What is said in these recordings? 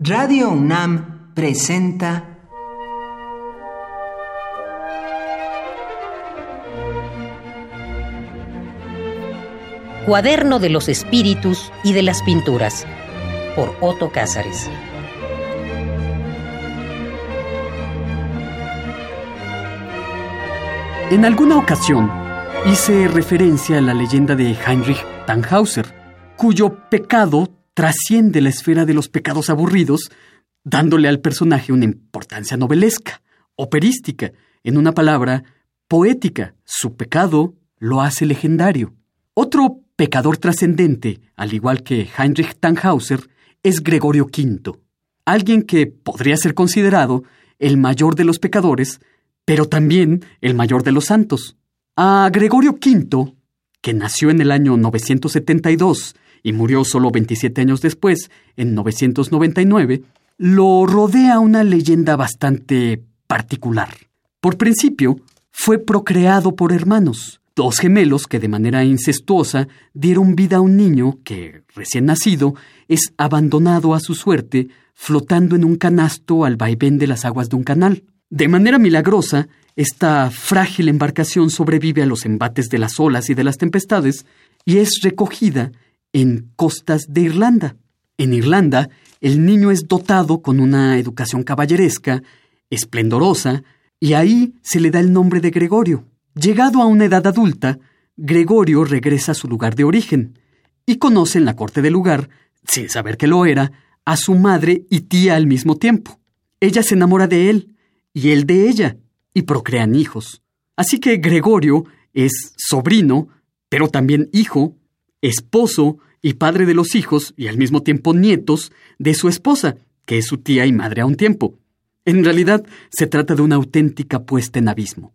Radio UNAM presenta Cuaderno de los Espíritus y de las Pinturas por Otto Cázares. En alguna ocasión hice referencia a la leyenda de Heinrich Tannhauser, cuyo pecado trasciende la esfera de los pecados aburridos, dándole al personaje una importancia novelesca, operística, en una palabra, poética. Su pecado lo hace legendario. Otro pecador trascendente, al igual que Heinrich Tannhauser, es Gregorio V, alguien que podría ser considerado el mayor de los pecadores, pero también el mayor de los santos. A Gregorio V, que nació en el año 972 y murió solo 27 años después, en 999, lo rodea una leyenda bastante particular. Por principio, fue procreado por hermanos, dos gemelos que de manera incestuosa dieron vida a un niño que, recién nacido, es abandonado a su suerte, flotando en un canasto al vaivén de las aguas de un canal. De manera milagrosa, esta frágil embarcación sobrevive a los embates de las olas y de las tempestades y es recogida en costas de Irlanda. En Irlanda, el niño es dotado con una educación caballeresca, esplendorosa, y ahí se le da el nombre de Gregorio. Llegado a una edad adulta, Gregorio regresa a su lugar de origen y conoce en la corte del lugar, sin saber que lo era, a su madre y tía al mismo tiempo. Ella se enamora de él y él de ella, y procrean hijos. Así que Gregorio es sobrino, pero también hijo, esposo y padre de los hijos y al mismo tiempo nietos de su esposa, que es su tía y madre a un tiempo. En realidad se trata de una auténtica puesta en abismo.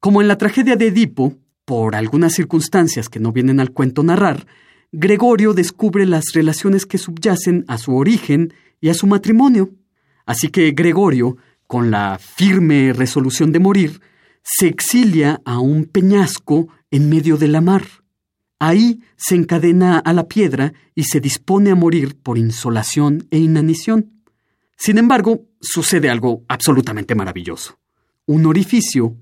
Como en la tragedia de Edipo, por algunas circunstancias que no vienen al cuento narrar, Gregorio descubre las relaciones que subyacen a su origen y a su matrimonio. Así que Gregorio con la firme resolución de morir, se exilia a un peñasco en medio de la mar. Ahí se encadena a la piedra y se dispone a morir por insolación e inanición. Sin embargo, sucede algo absolutamente maravilloso. Un orificio,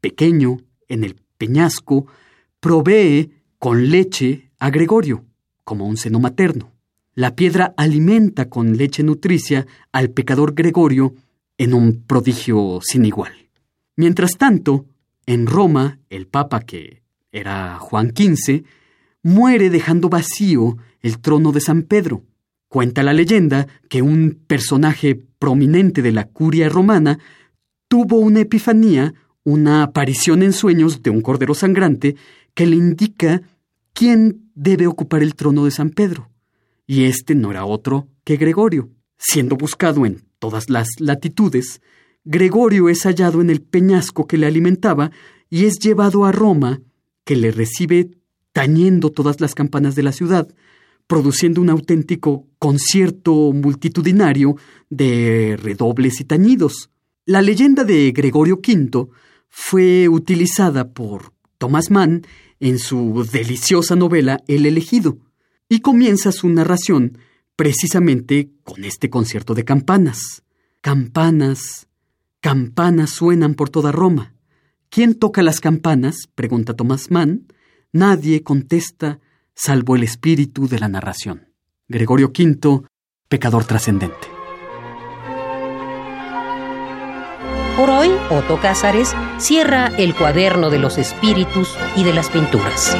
pequeño, en el peñasco, provee con leche a Gregorio, como un seno materno. La piedra alimenta con leche nutricia al pecador Gregorio en un prodigio sin igual. Mientras tanto, en Roma, el Papa, que era Juan XV, muere dejando vacío el trono de San Pedro. Cuenta la leyenda que un personaje prominente de la curia romana tuvo una epifanía, una aparición en sueños de un cordero sangrante que le indica quién debe ocupar el trono de San Pedro. Y este no era otro que Gregorio. Siendo buscado en todas las latitudes, Gregorio es hallado en el peñasco que le alimentaba y es llevado a Roma, que le recibe tañendo todas las campanas de la ciudad, produciendo un auténtico concierto multitudinario de redobles y tañidos. La leyenda de Gregorio V fue utilizada por Thomas Mann en su deliciosa novela El elegido, y comienza su narración precisamente con este concierto de campanas. Campanas, campanas suenan por toda Roma. ¿Quién toca las campanas? pregunta Thomas Mann. Nadie contesta, salvo el espíritu de la narración. Gregorio V, pecador trascendente. Por hoy, Otto Cázares cierra el cuaderno de los espíritus y de las pinturas.